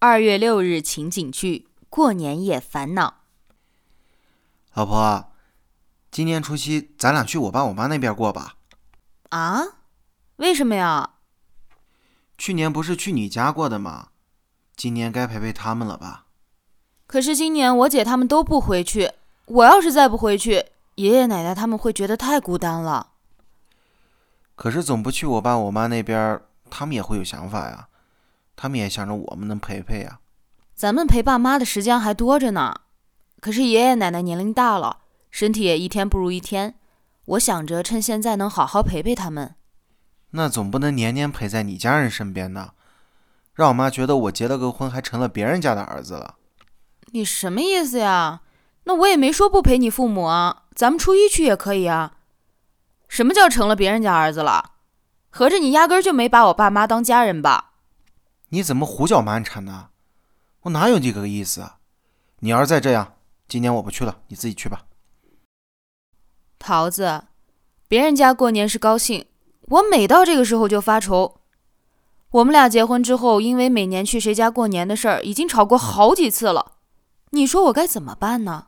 二月六日情景剧《过年也烦恼》。老婆，今年除夕咱俩去我爸我妈那边过吧？啊？为什么呀？去年不是去你家过的吗？今年该陪陪他们了吧？可是今年我姐他们都不回去，我要是再不回去，爷爷奶奶他们会觉得太孤单了。可是总不去我爸我妈那边，他们也会有想法呀。他们也想着我们能陪陪呀。咱们陪爸妈的时间还多着呢，可是爷爷奶奶年龄大了，身体也一天不如一天。我想着趁现在能好好陪陪他们。那总不能年年陪在你家人身边呢，让我妈觉得我结了个婚还成了别人家的儿子了。你什么意思呀？那我也没说不陪你父母啊，咱们初一去也可以啊。什么叫成了别人家儿子了？合着你压根就没把我爸妈当家人吧？你怎么胡搅蛮缠呢？我哪有这个意思？你要是再这样，今年我不去了，你自己去吧。桃子，别人家过年是高兴，我每到这个时候就发愁。我们俩结婚之后，因为每年去谁家过年的事儿，已经吵过好几次了。你说我该怎么办呢？